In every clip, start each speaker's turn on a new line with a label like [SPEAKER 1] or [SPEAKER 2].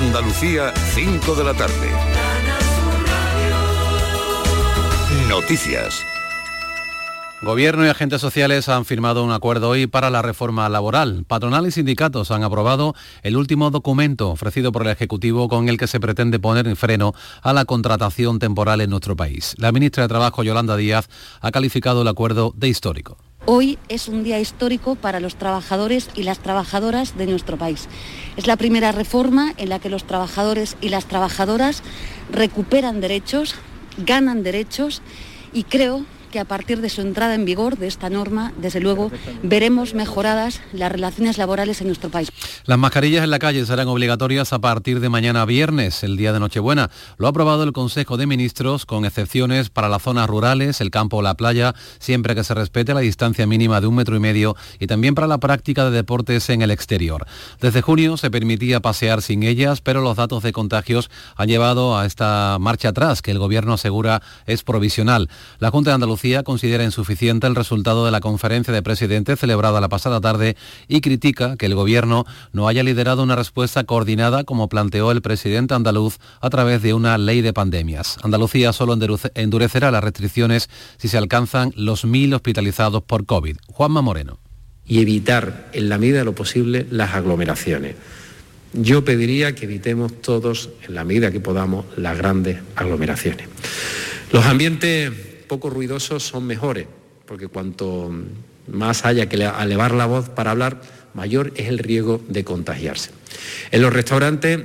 [SPEAKER 1] Andalucía, 5 de la tarde. Noticias.
[SPEAKER 2] Gobierno y agentes sociales han firmado un acuerdo hoy para la reforma laboral. Patronal y sindicatos han aprobado el último documento ofrecido por el Ejecutivo con el que se pretende poner en freno a la contratación temporal en nuestro país. La ministra de Trabajo, Yolanda Díaz, ha calificado el acuerdo de histórico.
[SPEAKER 3] Hoy es un día histórico para los trabajadores y las trabajadoras de nuestro país. Es la primera reforma en la que los trabajadores y las trabajadoras recuperan derechos, ganan derechos y creo que a partir de su entrada en vigor de esta norma, desde luego, veremos mejoradas las relaciones laborales en nuestro país.
[SPEAKER 2] Las mascarillas en la calle serán obligatorias a partir de mañana viernes, el día de Nochebuena. Lo ha aprobado el Consejo de Ministros, con excepciones para las zonas rurales, el campo o la playa, siempre que se respete la distancia mínima de un metro y medio y también para la práctica de deportes en el exterior. Desde junio se permitía pasear sin ellas, pero los datos de contagios han llevado a esta marcha atrás, que el Gobierno asegura es provisional. La Junta de Andalucía considera insuficiente el resultado de la conferencia de presidentes celebrada la pasada tarde y critica que el Gobierno no haya liderado una respuesta coordinada como planteó el presidente andaluz a través de una ley de pandemias. Andalucía solo endurecerá las restricciones si se alcanzan los mil hospitalizados por COVID. Juanma Moreno.
[SPEAKER 4] Y evitar, en la medida de lo posible, las aglomeraciones. Yo pediría que evitemos todos, en la medida que podamos, las grandes aglomeraciones. Los ambientes poco ruidosos son mejores, porque cuanto más haya que elevar la voz para hablar, mayor es el riesgo de contagiarse. En los restaurantes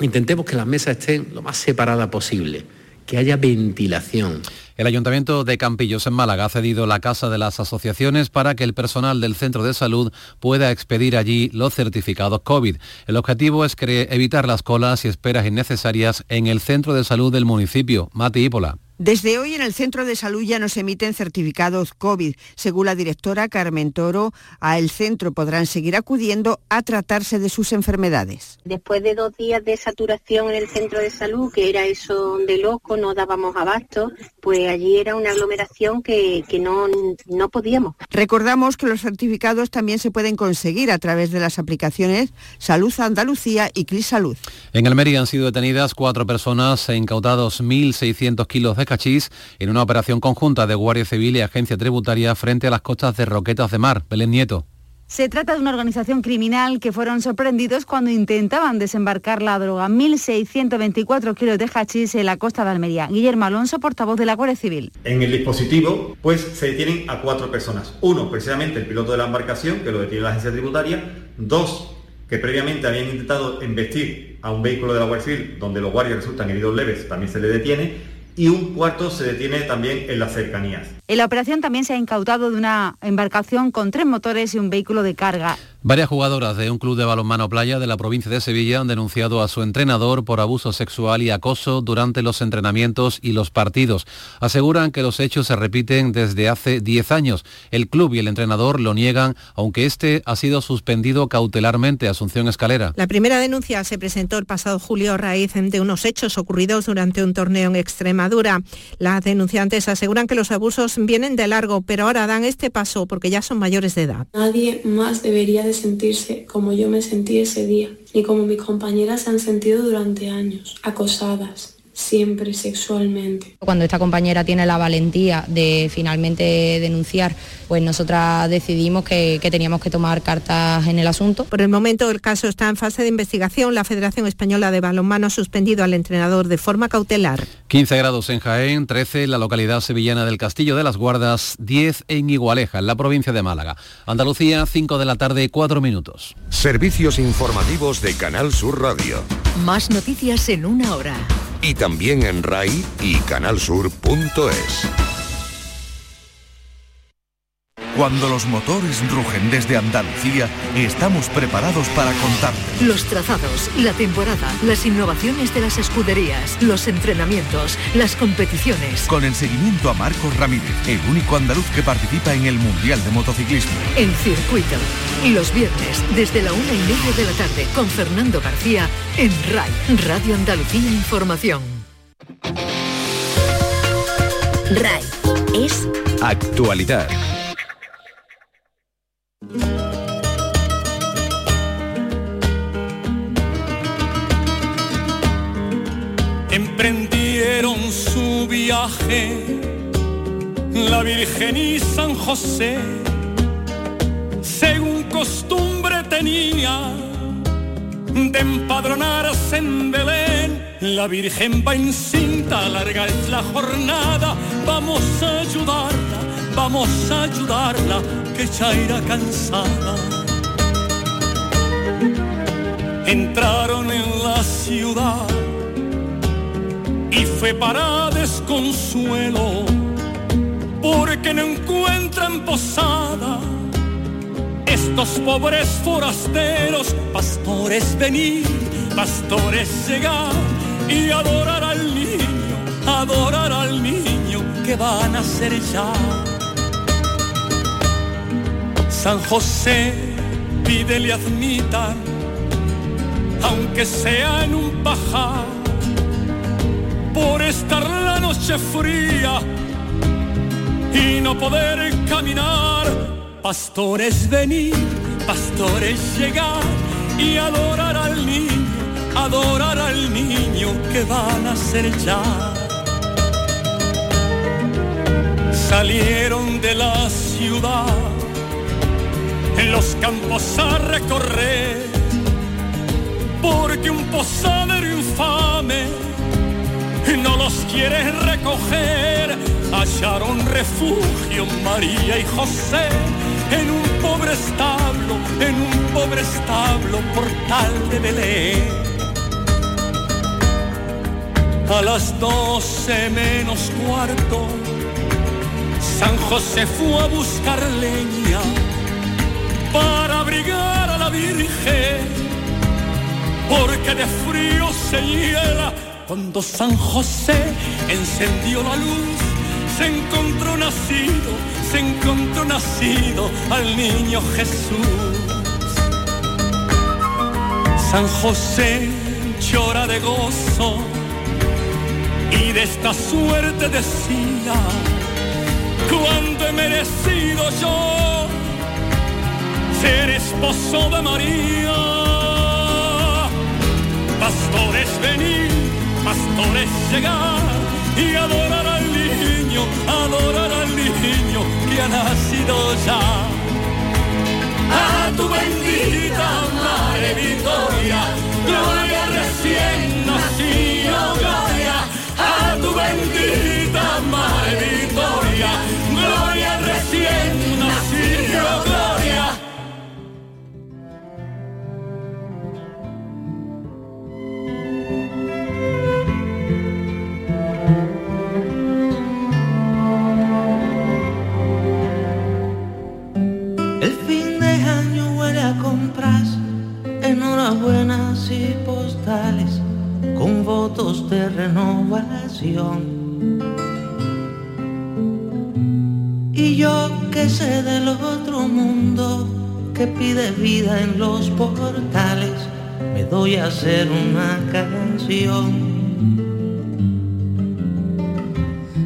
[SPEAKER 4] intentemos que las mesas estén lo más separadas posible, que haya ventilación.
[SPEAKER 2] El Ayuntamiento de Campillos en Málaga ha cedido la casa de las asociaciones para que el personal del centro de salud pueda expedir allí los certificados COVID. El objetivo es evitar las colas y esperas innecesarias en el centro de salud del municipio. Mati Ípola.
[SPEAKER 5] Desde hoy en el centro de salud ya no se emiten certificados COVID. Según la directora Carmen Toro, a el centro podrán seguir acudiendo a tratarse de sus enfermedades.
[SPEAKER 6] Después de dos días de saturación en el centro de salud, que era eso de loco, no dábamos abasto, pues allí era una aglomeración que, no, no podíamos.
[SPEAKER 5] Recordamos que los certificados también se pueden conseguir a través de las aplicaciones Salud Andalucía y CLIS Salud.
[SPEAKER 2] En Almería han sido detenidas cuatro personas e incautados 1.600 kilos de cachís en una operación conjunta de Guardia Civil y Agencia Tributaria frente a las costas de Roquetas de Mar. Belén Nieto.
[SPEAKER 7] Se trata de una organización criminal que fueron sorprendidos cuando intentaban desembarcar la droga. 1.624 kilos de hachís en la costa de Almería. Guillermo Alonso, portavoz de la Guardia Civil.
[SPEAKER 8] En el dispositivo, pues se detienen a cuatro personas. Uno, precisamente el piloto de la embarcación, que lo detiene la agencia tributaria. Dos, que previamente habían intentado embestir a un vehículo de la Guardia Civil, donde los guardias resultan heridos leves, también se le detiene y un cuarto se detiene también en las cercanías.
[SPEAKER 7] En la operación también se ha incautado de una embarcación con tres motores y un vehículo de carga.
[SPEAKER 2] Varias jugadoras de un club de balonmano playa de la provincia de Sevilla han denunciado a su entrenador por abuso sexual y acoso durante los entrenamientos y los partidos. Aseguran que los hechos se repiten desde hace 10 años. El club y el entrenador lo niegan, aunque este ha sido suspendido cautelarmente. Asunción Escalera.
[SPEAKER 9] La primera denuncia se presentó el pasado julio a raíz de unos hechos ocurridos durante un torneo en Extremadura. Las denunciantes aseguran que los abusos vienen de largo, pero ahora dan este paso porque ya son mayores de edad.
[SPEAKER 10] Nadie más debería sentirse como yo me sentí ese día, ni como mis compañeras se han sentido durante años, acosadas, siempre sexualmente.
[SPEAKER 11] Cuando esta compañera tiene la valentía de finalmente denunciar, pues nosotras decidimos que, teníamos que tomar cartas en el asunto.
[SPEAKER 9] Por el momento el caso está en fase de investigación. La Federación Española de Balonmano ha suspendido al entrenador de forma cautelar.
[SPEAKER 2] 15 grados en Jaén, 13 en la localidad sevillana del Castillo de las Guardas, 10 en Igualeja, en la provincia de Málaga. Andalucía, 5 de la tarde, 4 minutos.
[SPEAKER 1] Servicios informativos de Canal Sur Radio.
[SPEAKER 12] Más noticias en una hora
[SPEAKER 1] y también en RAI y canalsur.es.
[SPEAKER 13] Cuando los motores rugen desde Andalucía, estamos preparados para contar.
[SPEAKER 12] Los trazados, la temporada, las innovaciones de las escuderías, los entrenamientos, las competiciones.
[SPEAKER 13] Con el seguimiento a Marcos Ramírez, el único andaluz que participa en el Mundial de Motociclismo.
[SPEAKER 12] En circuito. Y los viernes, desde la una y media de la tarde, con Fernando García, en RAI, Radio Andalucía Información.
[SPEAKER 1] RAI es actualidad.
[SPEAKER 14] Emprendieron su viaje la Virgen y San José, según costumbre tenía de empadronarse en Belén. La Virgen va cinta, larga es la jornada, vamos a ayudarla, vamos a ayudarla, que ya irá cansada. Entraron en la ciudad y fue para desconsuelo, porque no encuentran posada estos pobres forasteros, pastores venir, pastores llegar y adorar al niño, adorar al niño que van a ser ya. San José pide le admitan, aunque sea en un pajar, por estar la noche fría y no poder caminar Pastores venir, pastores llegar y adorar al niño, adorar al niño que van a ser ya. Salieron de la ciudad, en los campos a recorrer, porque un posadero infame no los quiere recoger. Hallaron refugio María y José en un pobre establo, en un pobre establo portal de Belén. A las doce menos cuarto, San José fue a buscar leña para abrigar a la Virgen, porque de frío se hiela cuando San José encendió la luz, se encontró nacido se encontró nacido al niño Jesús. San José llora de gozo y de esta suerte decía, cuando he merecido yo ser esposo de María. Pastores venir, pastores llegar y adorar al niño, adorar al niño que ha nacido ya. A tu bendita Madre gloria
[SPEAKER 15] con votos de renovación. Y yo que sé del otro mundo que pide vida en los portales, me doy a hacer una canción.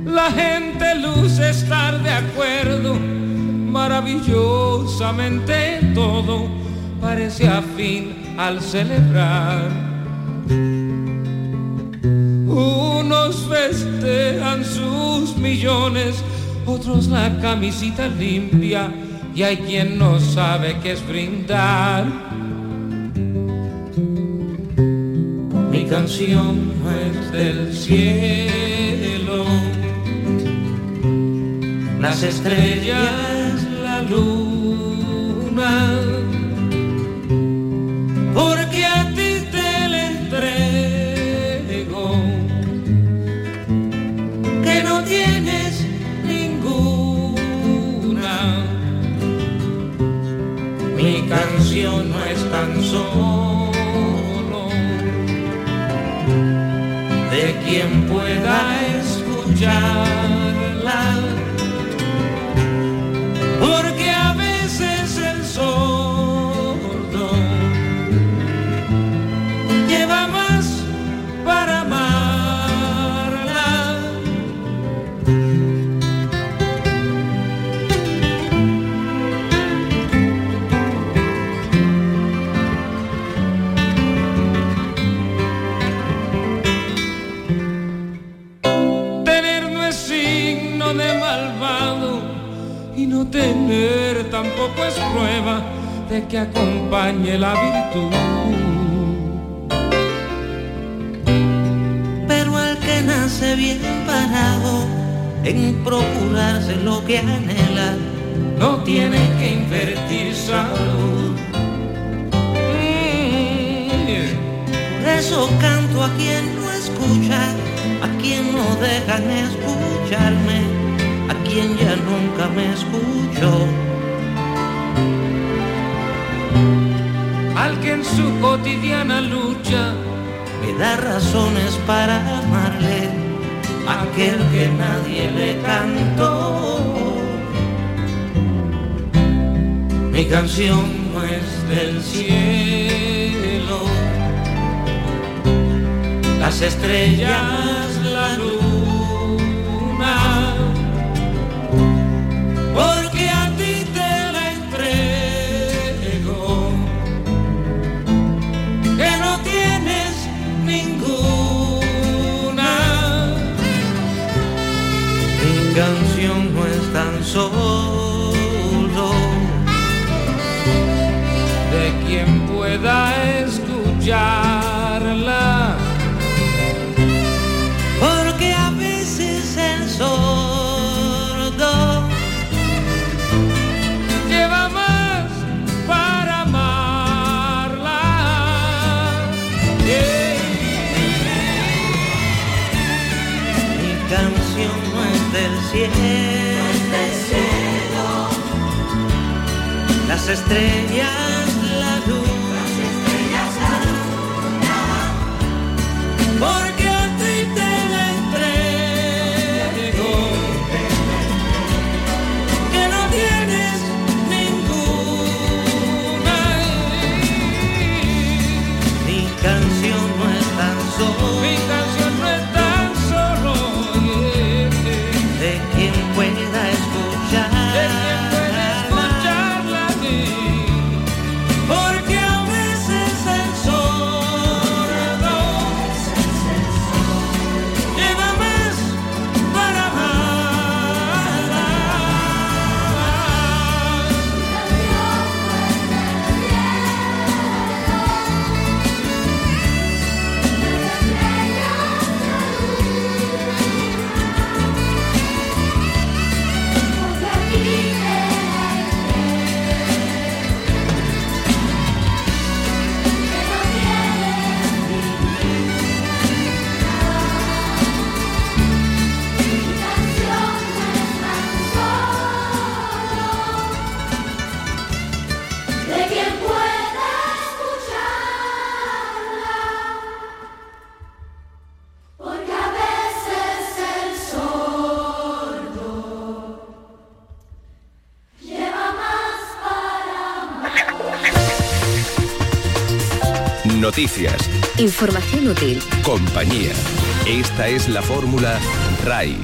[SPEAKER 16] La gente luce estar de acuerdo, maravillosamente todo parece afín al celebrar. Unos festejan sus millones, otros la camisita limpia y hay quien no sabe qué es brindar.
[SPEAKER 15] Mi canción no es del cielo, las estrellas, la luna, Canción no es tan solo de quien pueda escucharla.
[SPEAKER 17] Tener tampoco es prueba de que acompañe la virtud.
[SPEAKER 15] Pero al que nace bien parado en procurarse lo que anhela,
[SPEAKER 17] no tiene que invertir salud.
[SPEAKER 15] Por eso canto a quien no escucha, a quien no dejan escucharme, a quien ya nunca me escuchó.
[SPEAKER 17] Al que en su cotidiana lucha
[SPEAKER 15] me da razones para amarle, aquel que nadie le cantó. Mi canción no es del cielo,
[SPEAKER 17] las estrellas,
[SPEAKER 15] las estrellas,
[SPEAKER 18] Noticias,
[SPEAKER 19] Información útil.
[SPEAKER 18] compañía. Esta es la fórmula RAI.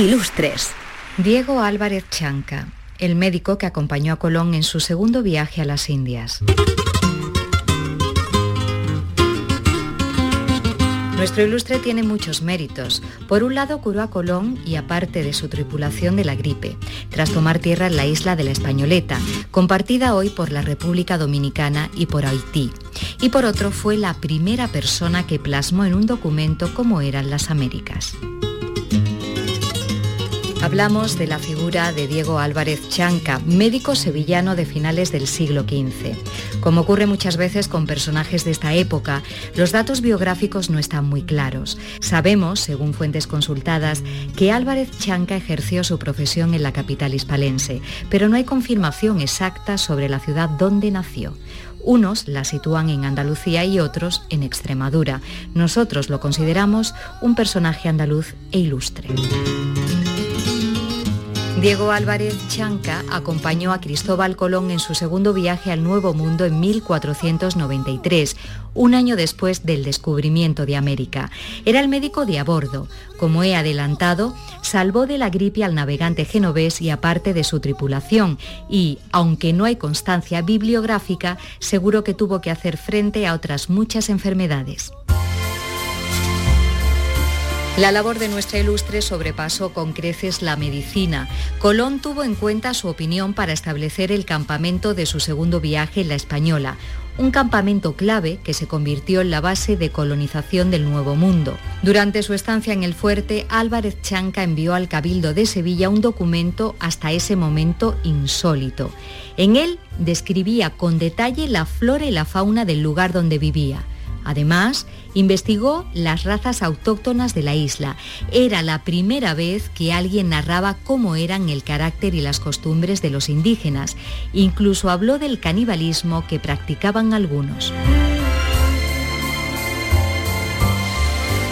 [SPEAKER 19] Ilustres. Diego Álvarez Chanca, el médico que acompañó a Colón en su segundo viaje a las Indias. Nuestro ilustre tiene muchos méritos. Por un lado, curó a Colón y a parte de su tripulación de la gripe, tras tomar tierra en la isla de la Españoleta, compartida hoy por la República Dominicana y por Haití. Y por otro, fue la primera persona que plasmó en un documento cómo eran las Américas. Hablamos de la figura de Diego Álvarez Chanca, médico sevillano de finales del siglo XV. Como ocurre muchas veces con personajes de esta época, los datos biográficos no están muy claros. Sabemos, según fuentes consultadas, que Álvarez Chanca ejerció su profesión en la capital hispalense, pero no hay confirmación exacta sobre la ciudad donde nació. Unos la sitúan en Andalucía y otros en Extremadura. Nosotros lo consideramos un personaje andaluz e ilustre. Diego Álvarez Chanca acompañó a Cristóbal Colón en su segundo viaje al Nuevo Mundo en 1493, un año después del descubrimiento de América. Era el médico de a bordo. Como he adelantado, salvó de la gripe al navegante genovés y a parte de su tripulación y, aunque no hay constancia bibliográfica, seguro que tuvo que hacer frente a otras muchas enfermedades. La labor de nuestra ilustre sobrepasó con creces la medicina. Colón tuvo en cuenta su opinión para establecer el campamento de su segundo viaje en la Española, un campamento clave que se convirtió en la base de colonización del Nuevo Mundo. Durante su estancia en el fuerte, Álvarez Chanca envió al Cabildo de Sevilla un documento hasta ese momento insólito. En él describía con detalle la flora y la fauna del lugar donde vivía. Además, investigó las razas autóctonas de la isla. Era la primera vez que alguien narraba cómo eran el carácter y las costumbres de los indígenas. Incluso habló del canibalismo que practicaban algunos.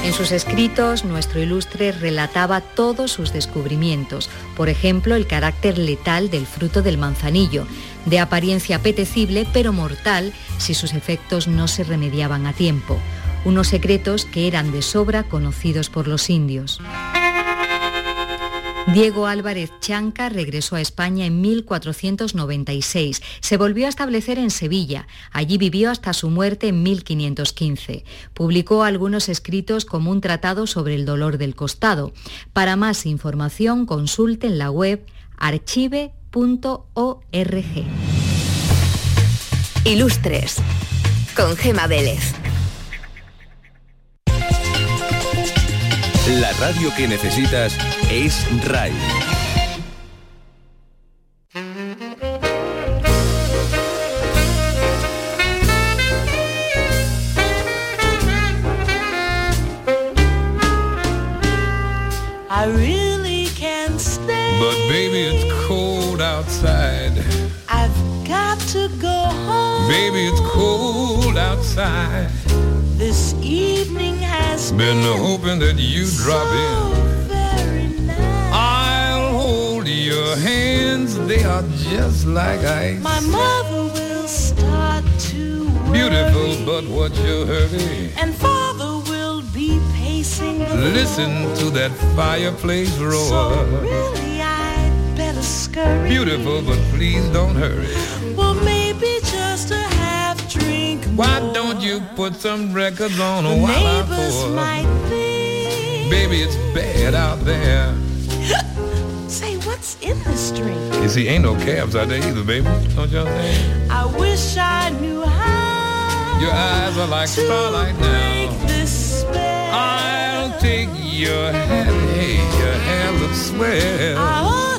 [SPEAKER 19] En sus escritos, nuestro ilustre relataba todos sus descubrimientos, por ejemplo, el carácter letal del fruto del manzanillo, de apariencia apetecible pero mortal si sus efectos no se remediaban a tiempo, unos secretos que eran de sobra conocidos por los indios. Diego Álvarez Chanca regresó a España en 1496. Se volvió a establecer en Sevilla. Allí vivió hasta su muerte en 1515. Publicó algunos escritos como un tratado sobre el dolor del costado. Para más información consulte en la web archive.es.
[SPEAKER 20] Ilustres con Gema Vélez.
[SPEAKER 1] La radio que necesitas es RAI.
[SPEAKER 18] I really can't stay.
[SPEAKER 16] But baby, it's cold outside.
[SPEAKER 18] I've got to go home.
[SPEAKER 16] Baby, it's cold outside.
[SPEAKER 18] This evening has
[SPEAKER 16] Been hoping that you drop in. I'll hold your hands, they are just like ice.
[SPEAKER 18] My mother will start to worry,
[SPEAKER 16] Beautiful, but what's your hurry?
[SPEAKER 18] and father will be pacing
[SPEAKER 16] Listen to that fireplace roar.
[SPEAKER 18] So really, I'd better scurry.
[SPEAKER 16] Beautiful, but please don't hurry.
[SPEAKER 18] Well, maybe just a half drink
[SPEAKER 16] Why
[SPEAKER 18] more.
[SPEAKER 16] don't you put some records on
[SPEAKER 18] The
[SPEAKER 16] while I pour?
[SPEAKER 18] might think.
[SPEAKER 16] Baby, it's bad out there.
[SPEAKER 18] Say, what's in this drink?
[SPEAKER 16] You see, ain't no cabs out there either, baby. Don't y'all understand?
[SPEAKER 18] I wish I knew how
[SPEAKER 16] Your eyes are like starlight now.
[SPEAKER 18] this spell.
[SPEAKER 16] I'll take your hand, hey, your hair looks swell.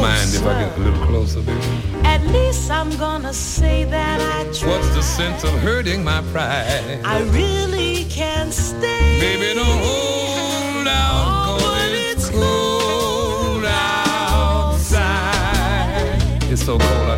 [SPEAKER 16] Mind if I get a little closer, baby?
[SPEAKER 18] At least I'm gonna say that I tried.
[SPEAKER 16] What's the sense of hurting my pride?
[SPEAKER 18] I really can't stay.
[SPEAKER 16] Baby, don't hold out,
[SPEAKER 18] Oh,
[SPEAKER 16] 'cause
[SPEAKER 18] but
[SPEAKER 16] it's cold outside. It's so cold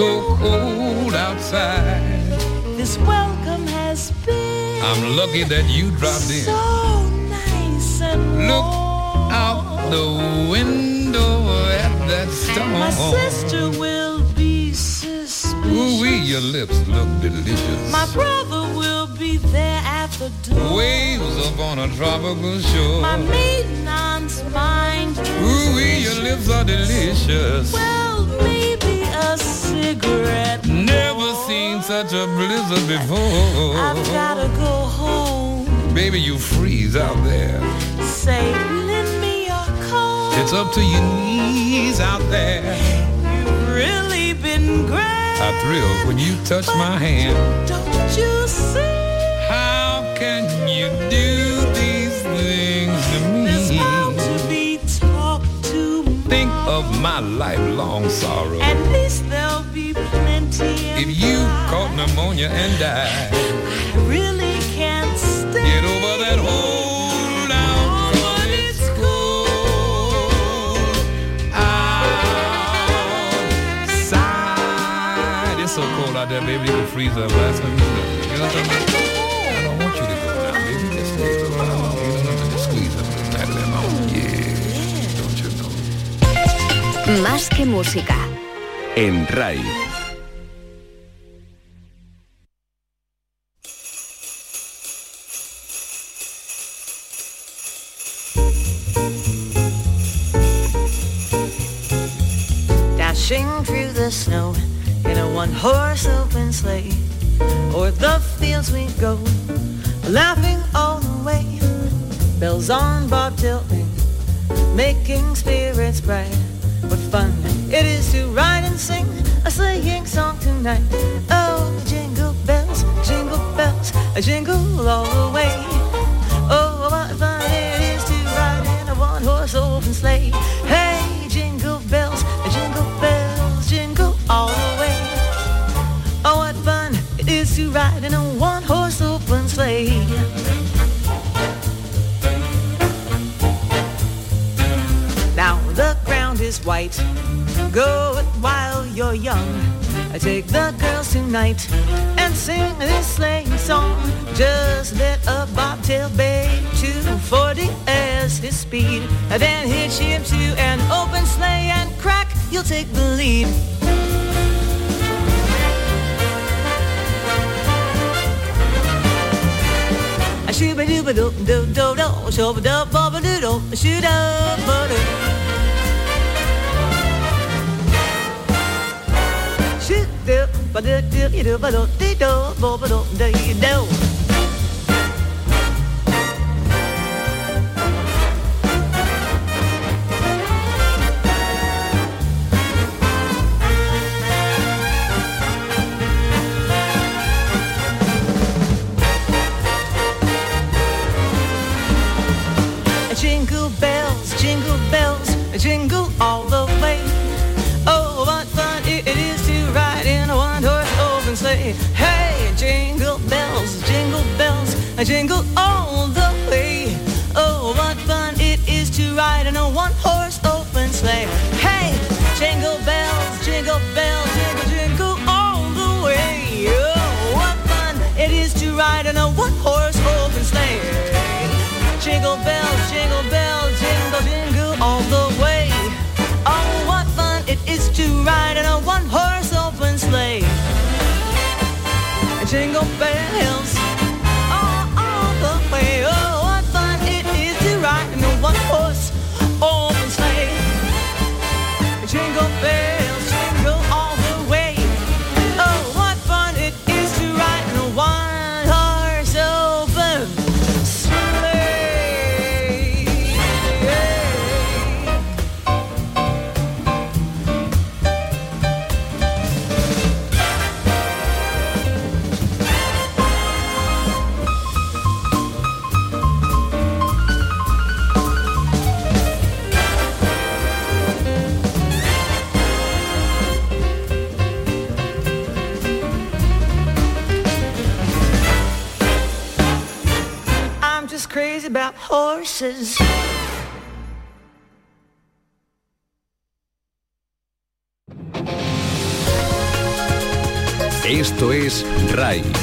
[SPEAKER 16] so cold outside.
[SPEAKER 18] this welcome has been
[SPEAKER 16] I'm lucky that you dropped in.
[SPEAKER 18] so nice and
[SPEAKER 16] Look
[SPEAKER 18] warm.
[SPEAKER 16] out the window at that storm.
[SPEAKER 18] My sister will be suspicious.
[SPEAKER 16] Ooh, wee, your lips look delicious.
[SPEAKER 18] My brother will be there at the door.
[SPEAKER 16] Waves up on a tropical shore.
[SPEAKER 18] My maiden aunt's mind
[SPEAKER 16] Ooh, wee, your lips are delicious.
[SPEAKER 18] well, maybe a cigarette.
[SPEAKER 16] Never seen such a blizzard before.
[SPEAKER 18] I've gotta go home.
[SPEAKER 16] Baby, you freeze out there.
[SPEAKER 18] Say, lend me your coat.
[SPEAKER 16] It's up to your knees out there.
[SPEAKER 18] You've really been great.
[SPEAKER 16] I thrill when you touch my hand.
[SPEAKER 18] Don't you see?
[SPEAKER 16] How can you do these things to
[SPEAKER 18] There's
[SPEAKER 16] me?
[SPEAKER 18] bound to be talk to
[SPEAKER 16] Think of my lifelong sorrow.
[SPEAKER 18] At least there'll be plenty.
[SPEAKER 16] If you caught pneumonia and died,
[SPEAKER 18] I really can't stay.
[SPEAKER 16] get over that hold out.
[SPEAKER 18] but it's
[SPEAKER 16] cold outside. It's so cold out there, baby, you can freeze up last time you know. You know what I'm talking about? I don't want you
[SPEAKER 15] snow in a one-horse open sleigh. O'er the fields we go, laughing all the way. Bells on bobtail ring, making spirits bright. What fun it is to ride and sing a sleighing song tonight. Oh, jingle bells, jingle bells, jingle all the way. Oh, what fun it is to ride in a one-horse open sleigh.
[SPEAKER 18] Go while you're young. I take the girls tonight and sing this sleighing song. Just let a bobtail bay 240 as his speed. And then hitch him to an open sleigh and crack, you'll take the lead. A shooba dooba Jingle bells, jingle bells, jingle all the way. Bells, jingle all the way. Oh, what fun it is to ride in a one-horse open sleigh. Hey, jingle bells, jingle bells, jingle, jingle all the way. Oh, what fun it is to ride in a one-horse open sleigh. Jingle bells, jingle bells, jingle, jingle all the way. Oh, what fun it is to ride in a one-horse open sleigh. Jingle bells, way up. Horses.
[SPEAKER 1] Esto es RAI.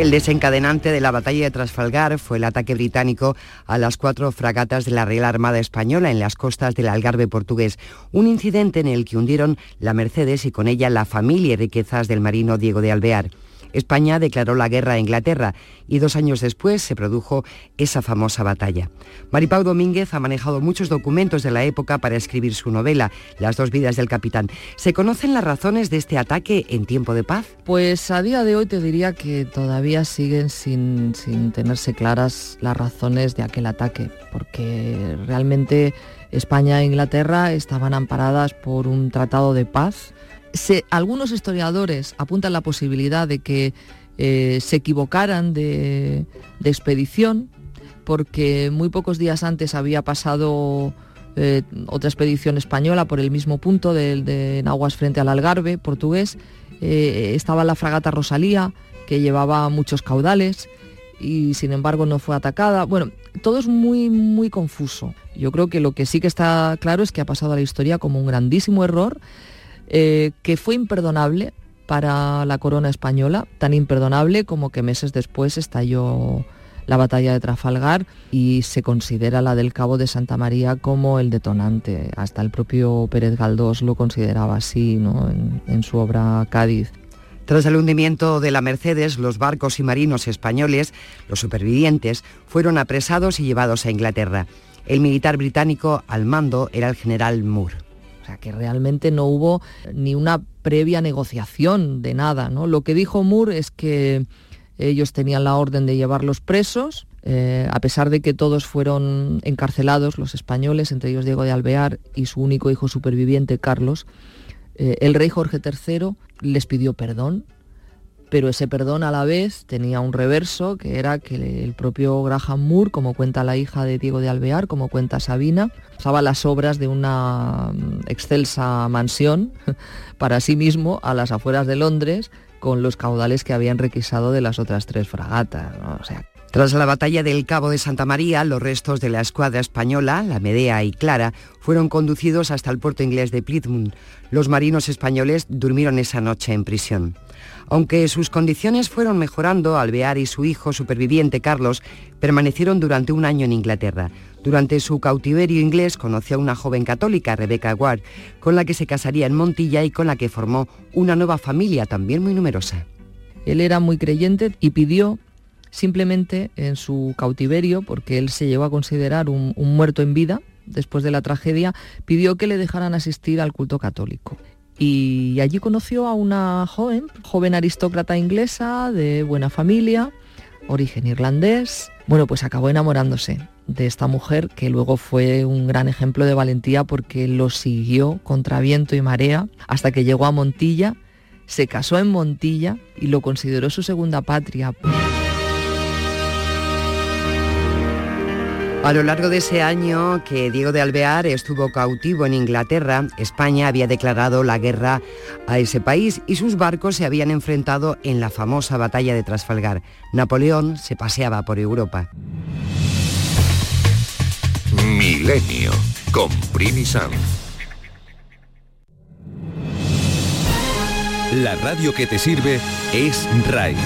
[SPEAKER 21] El desencadenante de la batalla de Trafalgar fue el ataque británico a las cuatro fragatas de la Real Armada Española en las costas del Algarve portugués, un incidente en el que hundieron la Mercedes y con ella la familia y riquezas del marino Diego de Alvear. España declaró la guerra a Inglaterra y dos años después se produjo esa famosa batalla. Maripau Domínguez ha manejado muchos documentos de la época para escribir su novela, Las dos vidas del capitán. ¿Se conocen las razones de este ataque en tiempo de paz?
[SPEAKER 22] Pues a día de hoy te diría que todavía siguen sin, sin tenerse claras las razones de aquel ataque, porque realmente España e Inglaterra estaban amparadas por un tratado de paz algunos historiadores apuntan la posibilidad de que eh, se equivocaran de, expedición, porque muy pocos días antes había pasado eh, otra expedición española por el mismo punto de, de aguas frente al Algarve portugués. Eh, estaba la fragata Rosalía, que llevaba muchos caudales y sin embargo no fue atacada. Bueno, todo es muy, muy confuso. Yo creo que lo que sí que está claro es que ha pasado a la historia como un grandísimo error eh, que fue imperdonable para la corona española, tan imperdonable como que meses después estalló la batalla de Trafalgar y se considera la del Cabo de Santa María como el detonante. Hasta el propio Pérez Galdós lo consideraba así ¿no? en, en su obra Cádiz.
[SPEAKER 21] Tras el hundimiento de la Mercedes, los barcos y marinos españoles, los supervivientes, fueron apresados y llevados a Inglaterra. El militar británico al mando era el general Moore
[SPEAKER 22] que realmente no hubo ni una previa negociación de nada. ¿no? Lo que dijo Moore es que ellos tenían la orden de llevarlos presos, eh, a pesar de que todos fueron encarcelados, los españoles, entre ellos Diego de Alvear y su único hijo superviviente, Carlos, eh, el rey Jorge III les pidió perdón, pero ese perdón a la vez tenía un reverso, que era que el propio Graham Moore, como cuenta la hija de Diego de Alvear, como cuenta Sabina, usaba las obras de una excelsa mansión para sí mismo a las afueras de Londres, con los caudales que habían requisado de las otras tres fragatas. O sea,
[SPEAKER 21] tras la batalla del Cabo de Santa María, los restos de la escuadra española, la Medea y Clara, fueron conducidos hasta el puerto inglés de Plymouth. Los marinos españoles durmieron esa noche en prisión. Aunque sus condiciones fueron mejorando, Alvear y su hijo superviviente Carlos permanecieron durante un año en Inglaterra. Durante su cautiverio inglés conoció a una joven católica, Rebecca Ward, con la que se casaría en Montilla y con la que formó una nueva familia también muy numerosa.
[SPEAKER 22] Él era muy creyente y pidió simplemente en su cautiverio, porque él se llegó a considerar un, un muerto en vida después de la tragedia, pidió que le dejaran asistir al culto católico y allí conoció a una joven, joven aristócrata inglesa de buena familia, origen irlandés. Bueno, pues acabó enamorándose de esta mujer que luego fue un gran ejemplo de valentía porque lo siguió contra viento y marea hasta que llegó a Montilla, se casó en Montilla y lo consideró su segunda patria.
[SPEAKER 21] A lo largo de ese año que Diego de Alvear estuvo cautivo en Inglaterra, España había declarado la guerra a ese país y sus barcos se habían enfrentado en la famosa batalla de Trafalgar. Napoleón se paseaba por Europa.
[SPEAKER 23] Milenio con Primi.
[SPEAKER 3] La radio que te sirve es. RAI.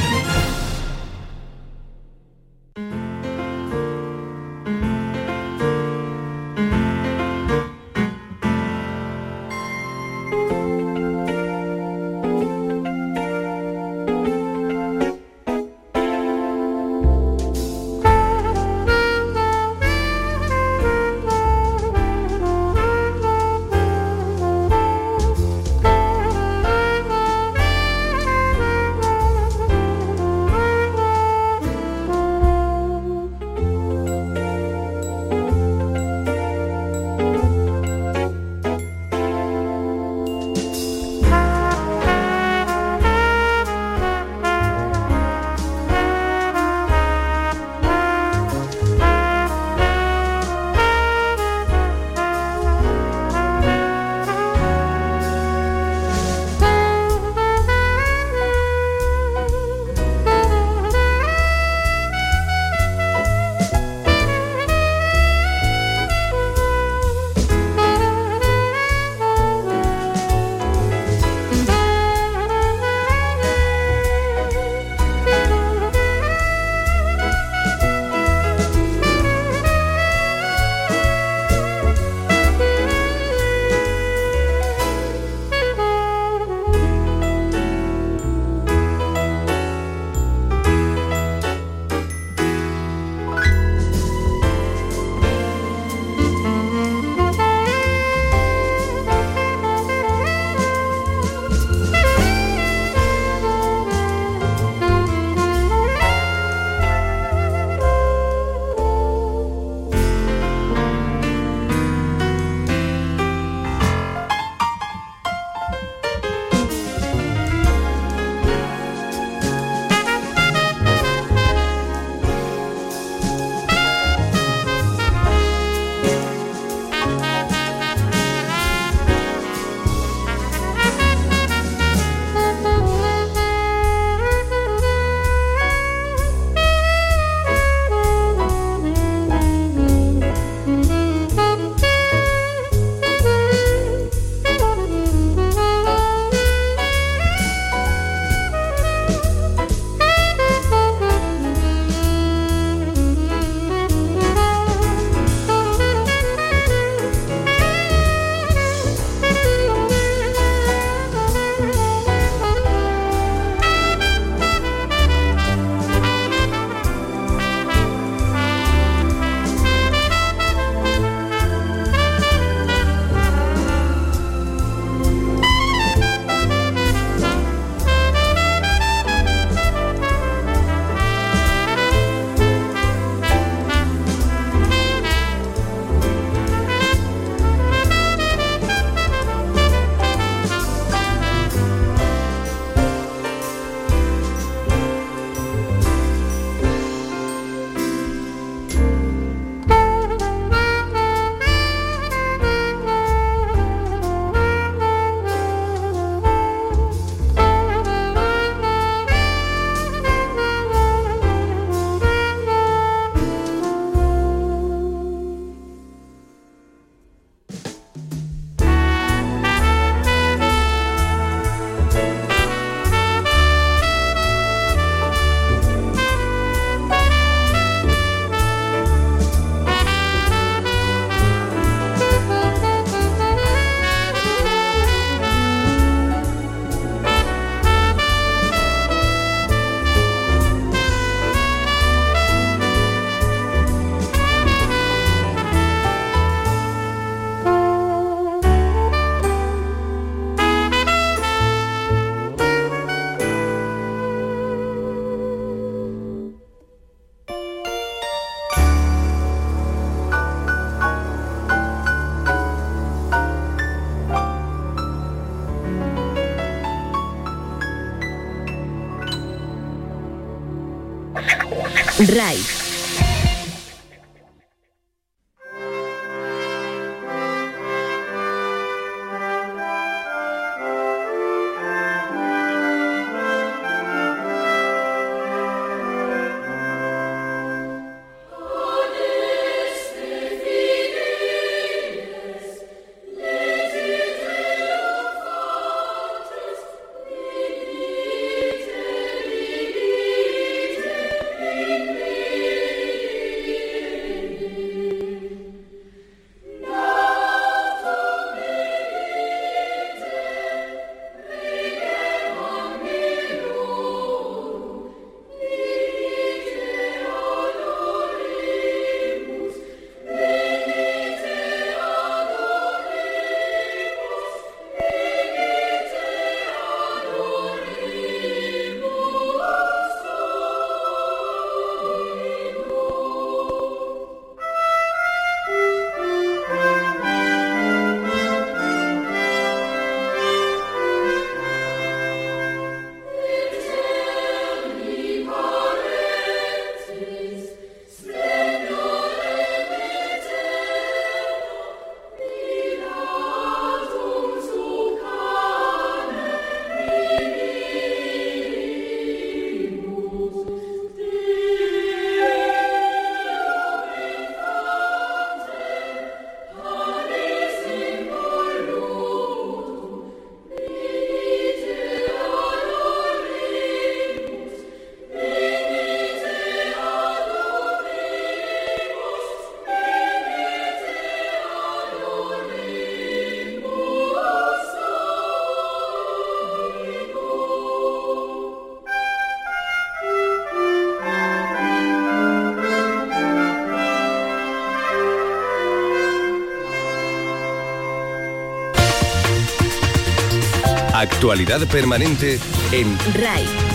[SPEAKER 1] Actualidad permanente en
[SPEAKER 20] RAI.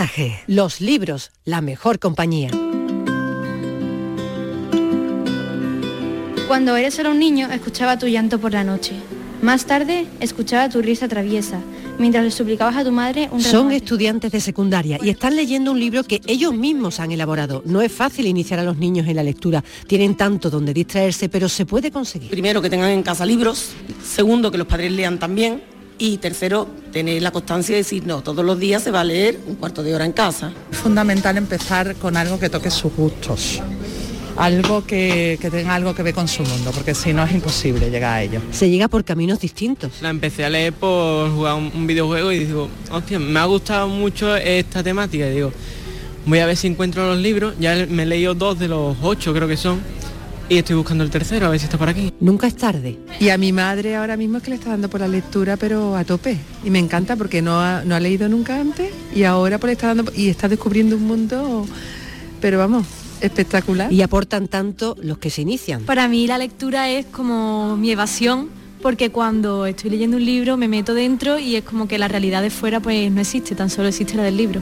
[SPEAKER 24] Reportaje. Los libros, la mejor compañía.
[SPEAKER 25] Cuando eres solo un niño, escuchaba tu llanto por la noche. Más tarde, escuchaba tu risa traviesa, mientras le suplicabas a tu madre un
[SPEAKER 24] Son estudiantes de secundaria y están leyendo un libro que ellos mismos han elaborado. No es fácil iniciar a los niños en la lectura. Tienen tanto donde distraerse, pero se puede conseguir.
[SPEAKER 26] Primero, que tengan en casa libros. Segundo, que los padres lean también. Y tercero, tener la constancia de decir, no, todos los días se va a leer un cuarto de hora en casa.
[SPEAKER 27] Es fundamental empezar con algo que toque sus gustos, algo que, que tenga algo que ver con su mundo, porque si no es imposible llegar a ello.
[SPEAKER 24] Se llega por caminos distintos.
[SPEAKER 28] La empecé a leer por jugar un, un videojuego y digo, hostia, me ha gustado mucho esta temática. Y digo, voy a ver si encuentro los libros. Ya me he leído dos de los ocho, creo que son. Y estoy buscando el tercero, a ver si está por aquí.
[SPEAKER 24] Nunca es tarde.
[SPEAKER 27] Y a mi madre ahora mismo es que le está dando por la lectura, pero a tope. Y me encanta porque no ha, no ha leído nunca antes y ahora pues le está dando y está descubriendo un mundo, pero vamos, espectacular.
[SPEAKER 24] Y aportan tanto los que se inician.
[SPEAKER 29] Para mí la lectura es como mi evasión
[SPEAKER 30] porque cuando estoy leyendo un libro me meto dentro y es como que la realidad de fuera pues no existe, tan solo existe la del libro.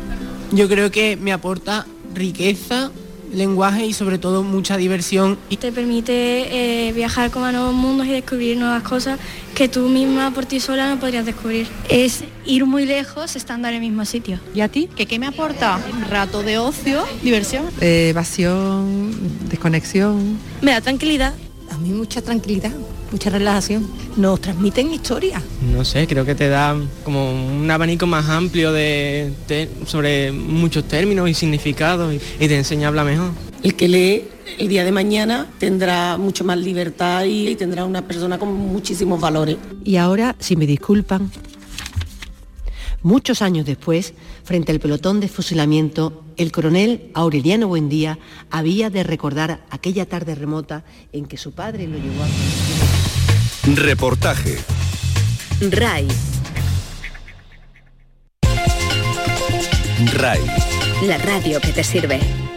[SPEAKER 31] Yo creo que me aporta riqueza, lenguaje y sobre todo mucha diversión.
[SPEAKER 25] Te permite eh, viajar como a nuevos mundos y descubrir nuevas cosas que tú misma por ti sola no podrías descubrir. Es ir muy lejos estando en el mismo sitio.
[SPEAKER 24] ¿Y a ti?
[SPEAKER 32] ¿Qué, qué me aporta? Rato de ocio, diversión.
[SPEAKER 27] Eh, evasión, desconexión.
[SPEAKER 32] Me da tranquilidad.
[SPEAKER 33] A mí mucha tranquilidad, mucha relajación. Nos transmiten historia.
[SPEAKER 28] No sé, creo que te da como un abanico más amplio de, de- sobre muchos términos y significados y, y te enseña a hablar mejor.
[SPEAKER 26] El que lee el día de mañana tendrá mucho más libertad y, y tendrá una persona con muchísimos valores.
[SPEAKER 24] Y ahora, si me disculpan, muchos años después, frente al pelotón de fusilamiento, el coronel Aureliano Buendía había de recordar aquella tarde remota en que su padre lo llevó a...
[SPEAKER 1] Reportaje.
[SPEAKER 20] RAI.
[SPEAKER 1] RAI.
[SPEAKER 20] La radio que te sirve.